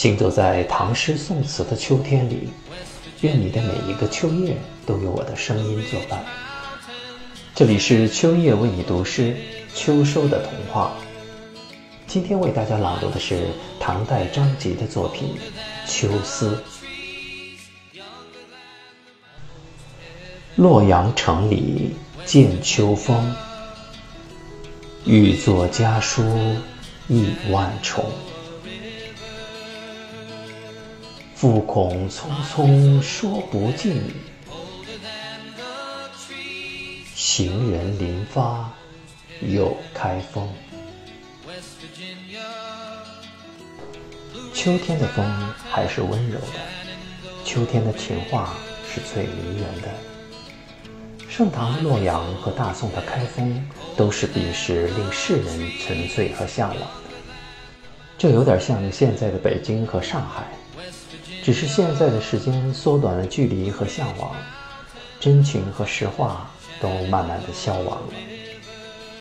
行走在唐诗宋词的秋天里，愿你的每一个秋夜都有我的声音作伴。这里是秋夜为你读诗，秋收的童话。今天为大家朗读的是唐代张籍的作品《秋思》。洛阳城里见秋风，欲作家书意万重。复恐匆匆说不尽，行人临发又开封。秋天的风还是温柔的，秋天的情话是最迷人的。盛唐的洛阳和大宋的开封，都是彼时令世人沉醉和向往的。这有点像现在的北京和上海。只是现在的时间缩短了距离和向往，真情和实话都慢慢的消亡了。